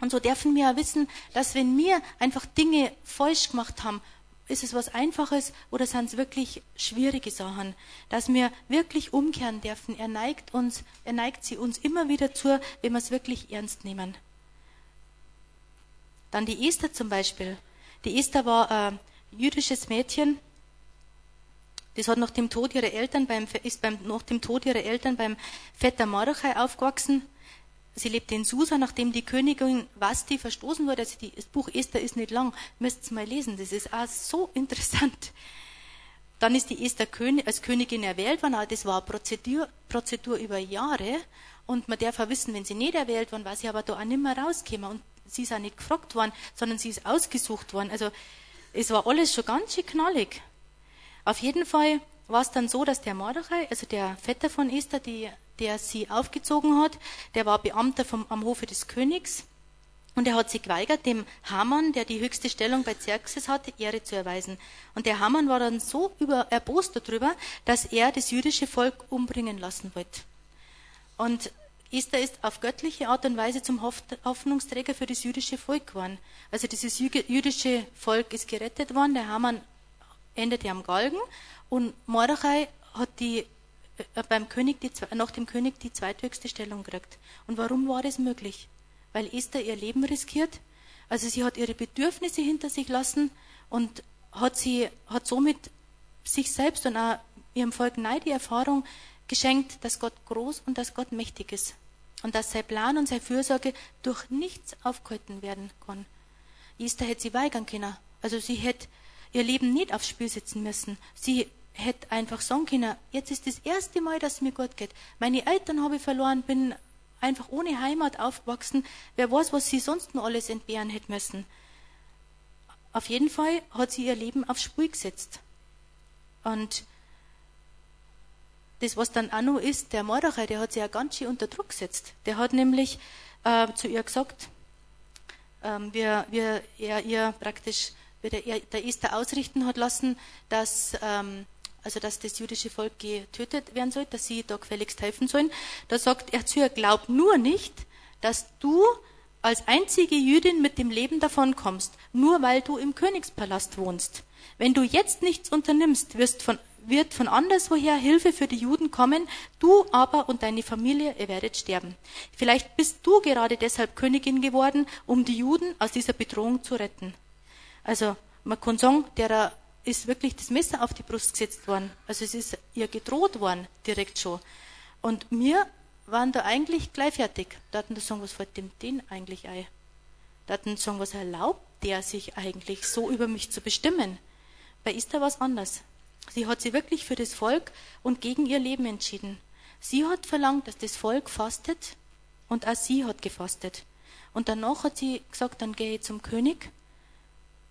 Und so dürfen wir ja wissen, dass wenn wir einfach Dinge falsch gemacht haben, ist es was Einfaches oder sind es wirklich schwierige Sachen, dass wir wirklich umkehren dürfen. Er neigt uns, er neigt sie uns immer wieder zu, wenn wir es wirklich ernst nehmen. Dann die Esther zum Beispiel. Die Esther war ein jüdisches Mädchen, das hat nach dem Tod ihrer Eltern beim, ist beim, nach dem Tod ihrer Eltern beim Vetter Mordechai aufgewachsen. Sie lebte in Susa, nachdem die Königin Vasti verstoßen wurde. Also das Buch Esther ist nicht lang, müsst ihr mal lesen. Das ist auch so *laughs* interessant. Dann ist die Esther König, als Königin erwählt worden. Das war eine Prozedur, Prozedur über Jahre. Und man darf auch wissen, wenn sie nicht erwählt worden, war sie aber da auch nicht mehr rausgekommen. Und sie ist auch nicht gefragt worden, sondern sie ist ausgesucht worden. Also es war alles schon ganz schön knallig. Auf jeden Fall war es dann so, dass der Mordechai, also der Vetter von Esther, die der sie aufgezogen hat, der war Beamter vom, am Hofe des Königs. Und er hat sich geweigert, dem Hamann, der die höchste Stellung bei Xerxes hatte, Ehre zu erweisen. Und der Hamann war dann so über, erbost darüber, dass er das jüdische Volk umbringen lassen wollte. Und Esther ist auf göttliche Art und Weise zum Hoffnungsträger für das jüdische Volk geworden. Also dieses jüdische Volk ist gerettet worden, der Hamann endete am Galgen und Mordechai hat die beim König die, nach dem König die zweithöchste Stellung gekriegt. Und warum war das möglich? Weil Esther ihr Leben riskiert. Also sie hat ihre Bedürfnisse hinter sich lassen und hat sie, hat somit sich selbst und auch ihrem Volk Neid die Erfahrung geschenkt, dass Gott groß und dass Gott mächtig ist. Und dass sein Plan und seine Fürsorge durch nichts aufgehalten werden kann. Esther hätte sie weigern können. Also sie hätte ihr Leben nicht aufs Spiel setzen müssen. Sie hätte einfach sagen können, jetzt ist das erste Mal, dass es mir gut geht. Meine Eltern habe ich verloren, bin einfach ohne Heimat aufgewachsen. Wer weiß, was sie sonst noch alles entbehren hätte müssen. Auf jeden Fall hat sie ihr Leben aufs Spiel gesetzt. Und das, was dann auch noch ist, der Mordechai, der hat sie ja ganz schön unter Druck gesetzt. Der hat nämlich äh, zu ihr gesagt, ähm, wir, wir, er ihr praktisch, wie der, der Esther ausrichten hat lassen, dass ähm, also dass das jüdische Volk getötet werden soll, dass sie da gefälligst helfen sollen. Da sagt er zu ihr, glaub nur nicht, dass du als einzige Jüdin mit dem Leben davonkommst, nur weil du im Königspalast wohnst. Wenn du jetzt nichts unternimmst, wirst von, wird von anderswoher Hilfe für die Juden kommen, du aber und deine Familie, ihr werdet sterben. Vielleicht bist du gerade deshalb Königin geworden, um die Juden aus dieser Bedrohung zu retten. Also, man kann sagen, der ist wirklich das Messer auf die Brust gesetzt worden. Also es ist ihr gedroht worden, direkt schon. Und wir waren da eigentlich gleich fertig. Da hatten die sagen, was fällt dem den eigentlich ein? Da hatten die sagen, was erlaubt der sich eigentlich so über mich zu bestimmen? Bei Esther war es anders. Sie hat sich wirklich für das Volk und gegen ihr Leben entschieden. Sie hat verlangt, dass das Volk fastet und auch sie hat gefastet. Und danach hat sie gesagt, dann gehe ich zum König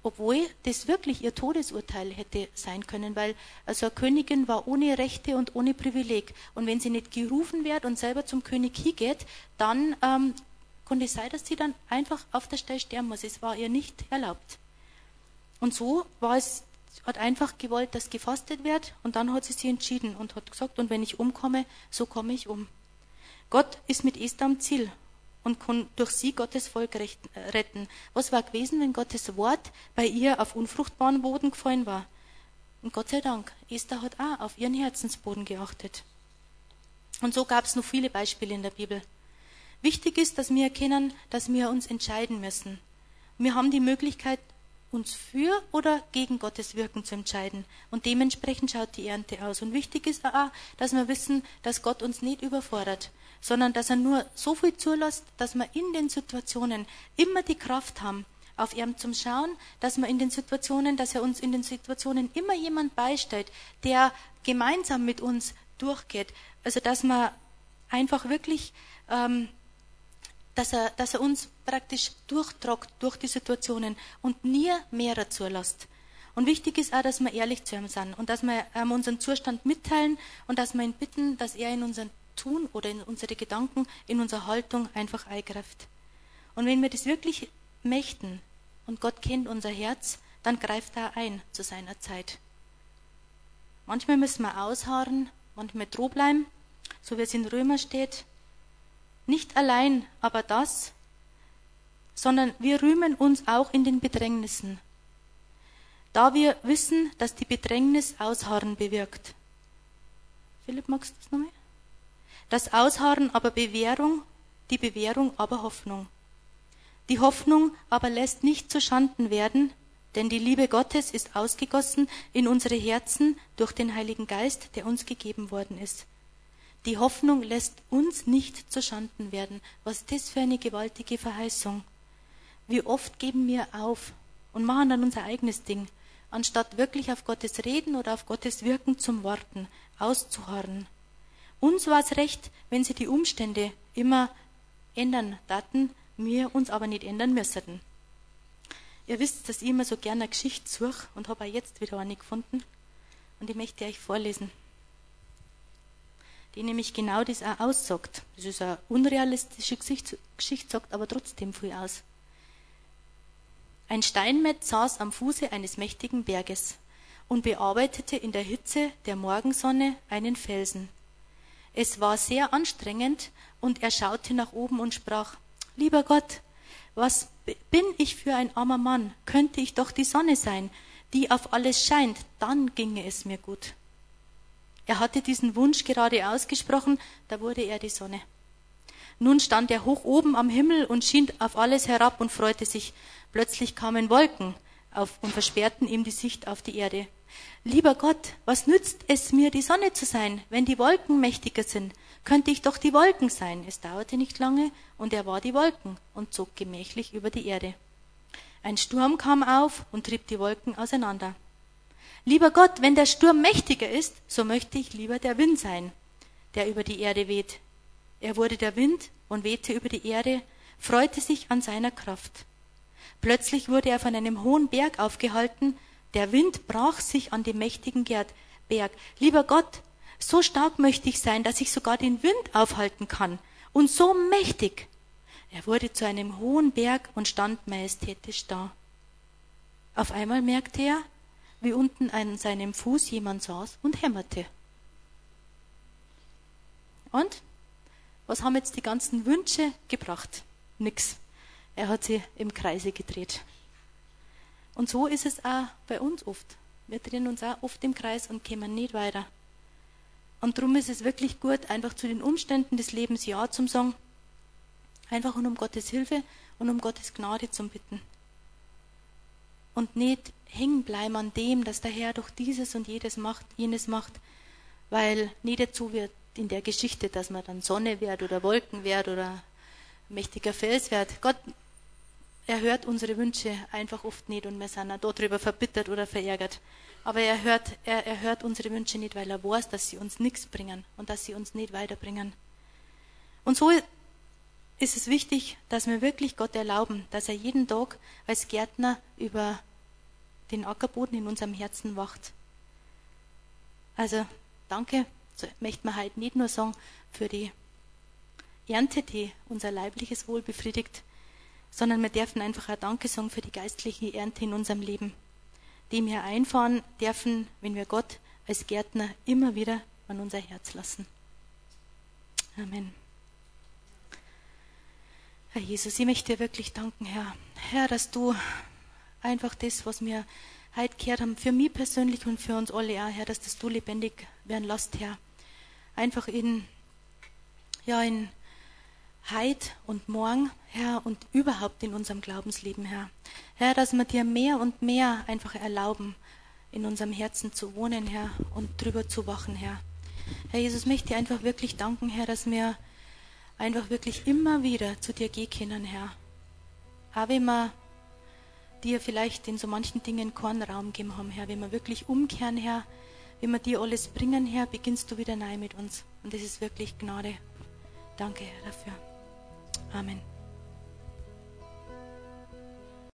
obwohl das wirklich ihr Todesurteil hätte sein können, weil also eine Königin war ohne Rechte und ohne Privileg. Und wenn sie nicht gerufen wird und selber zum König hingeht, dann ähm, konnte es sein, dass sie dann einfach auf der Stelle sterben muss. Es war ihr nicht erlaubt. Und so war es, hat einfach gewollt, dass gefastet wird und dann hat sie sich entschieden und hat gesagt, und wenn ich umkomme, so komme ich um. Gott ist mit Esther am Ziel und kann durch sie Gottes Volk äh, retten. Was war gewesen, wenn Gottes Wort bei ihr auf unfruchtbaren Boden gefallen war? Und Gott sei Dank, Esther hat auch auf ihren Herzensboden geachtet. Und so gab es noch viele Beispiele in der Bibel. Wichtig ist, dass wir erkennen, dass wir uns entscheiden müssen. Wir haben die Möglichkeit, uns für oder gegen Gottes Wirken zu entscheiden. Und dementsprechend schaut die Ernte aus. Und wichtig ist auch, dass wir wissen, dass Gott uns nicht überfordert, sondern dass er nur so viel zulässt, dass wir in den Situationen immer die Kraft haben, auf ihm zum Schauen, dass wir in den Situationen, dass er uns in den Situationen immer jemand beisteht, der gemeinsam mit uns durchgeht. Also dass man einfach wirklich ähm, dass er, dass er uns praktisch durchtrockt durch die Situationen und nie mehr zulässt. Und wichtig ist auch, dass wir ehrlich zu ihm sind und dass wir ihm unseren Zustand mitteilen und dass wir ihn bitten, dass er in unser Tun oder in unsere Gedanken, in unsere Haltung einfach eingreift. Und wenn wir das wirklich möchten und Gott kennt unser Herz, dann greift er ein zu seiner Zeit. Manchmal müssen wir ausharren, manchmal droh bleiben, so wie es in Römer steht, nicht allein aber das, sondern wir rühmen uns auch in den Bedrängnissen, da wir wissen, dass die Bedrängnis Ausharren bewirkt. Philipp, magst du das nochmal? Das Ausharren aber Bewährung, die Bewährung aber Hoffnung. Die Hoffnung aber lässt nicht zu Schanden werden, denn die Liebe Gottes ist ausgegossen in unsere Herzen durch den Heiligen Geist, der uns gegeben worden ist. Die Hoffnung lässt uns nicht zu Schanden werden. Was ist das für eine gewaltige Verheißung? Wie oft geben wir auf und machen dann unser eigenes Ding, anstatt wirklich auf Gottes Reden oder auf Gottes Wirken zum Warten, auszuharren. Uns war es recht, wenn sie die Umstände immer ändern daten, wir uns aber nicht ändern müssten. Ihr wisst, dass ich immer so gerne eine Geschichte suche und habe auch jetzt wieder eine gefunden. Und ich möchte euch vorlesen die nämlich genau das auch aussagt. Das ist eine unrealistische Geschichte, sagt aber trotzdem viel aus. Ein Steinmetz saß am Fuße eines mächtigen Berges und bearbeitete in der Hitze der Morgensonne einen Felsen. Es war sehr anstrengend und er schaute nach oben und sprach, Lieber Gott, was bin ich für ein armer Mann? Könnte ich doch die Sonne sein, die auf alles scheint, dann ginge es mir gut. Er hatte diesen Wunsch gerade ausgesprochen, da wurde er die Sonne. Nun stand er hoch oben am Himmel und schien auf alles herab und freute sich. Plötzlich kamen Wolken auf und versperrten ihm die Sicht auf die Erde. Lieber Gott, was nützt es mir, die Sonne zu sein, wenn die Wolken mächtiger sind? Könnte ich doch die Wolken sein. Es dauerte nicht lange, und er war die Wolken und zog gemächlich über die Erde. Ein Sturm kam auf und trieb die Wolken auseinander. Lieber Gott, wenn der Sturm mächtiger ist, so möchte ich lieber der Wind sein, der über die Erde weht. Er wurde der Wind und wehte über die Erde, freute sich an seiner Kraft. Plötzlich wurde er von einem hohen Berg aufgehalten, der Wind brach sich an dem mächtigen Berg. Lieber Gott, so stark möchte ich sein, dass ich sogar den Wind aufhalten kann, und so mächtig. Er wurde zu einem hohen Berg und stand majestätisch da. Auf einmal merkte er, wie unten an seinem Fuß jemand saß und hämmerte. Und? Was haben jetzt die ganzen Wünsche gebracht? Nix. Er hat sie im Kreise gedreht. Und so ist es auch bei uns oft. Wir drehen uns auch oft im Kreis und kommen nicht weiter. Und darum ist es wirklich gut, einfach zu den Umständen des Lebens Ja zum sagen, einfach um Gottes Hilfe und um Gottes Gnade zu bitten und nicht hängen bleiben an dem, dass der Herr doch dieses und jedes macht, jenes macht, weil nicht dazu wird in der Geschichte, dass man dann Sonne wird oder Wolken wird oder mächtiger Fels wird. Gott erhört unsere Wünsche einfach oft nicht und wir sind auch darüber verbittert oder verärgert. Aber er hört, er, er hört unsere Wünsche nicht, weil er weiß, dass sie uns nichts bringen und dass sie uns nicht weiterbringen. Und so ist es wichtig, dass wir wirklich Gott erlauben, dass er jeden Tag als Gärtner über den Ackerboden in unserem Herzen wacht. Also danke, so möchte man halt nicht nur sagen für die Ernte, die unser leibliches Wohl befriedigt, sondern wir dürfen einfach auch Danke sagen für die geistliche Ernte in unserem Leben, die wir einfahren dürfen, wenn wir Gott als Gärtner immer wieder an unser Herz lassen. Amen. Herr Jesus, ich möchte dir wirklich danken, Herr. Herr, dass du einfach das, was wir heute gehört haben, für mich persönlich und für uns alle auch, Herr, dass das du lebendig werden lässt, Herr. Einfach in, ja, in Heid und morgen, Herr, und überhaupt in unserem Glaubensleben, Herr. Herr, dass wir dir mehr und mehr einfach erlauben, in unserem Herzen zu wohnen, Herr, und drüber zu wachen, Herr. Herr Jesus, möchte dir einfach wirklich danken, Herr, dass wir einfach wirklich immer wieder zu dir gehen können, Herr. Auch wenn wir dir vielleicht in so manchen Dingen keinen Raum geben haben, Herr, wenn wir wirklich umkehren, Herr, wenn wir dir alles bringen, Herr, beginnst du wieder neu mit uns. Und das ist wirklich Gnade. Danke, Herr, dafür. Amen.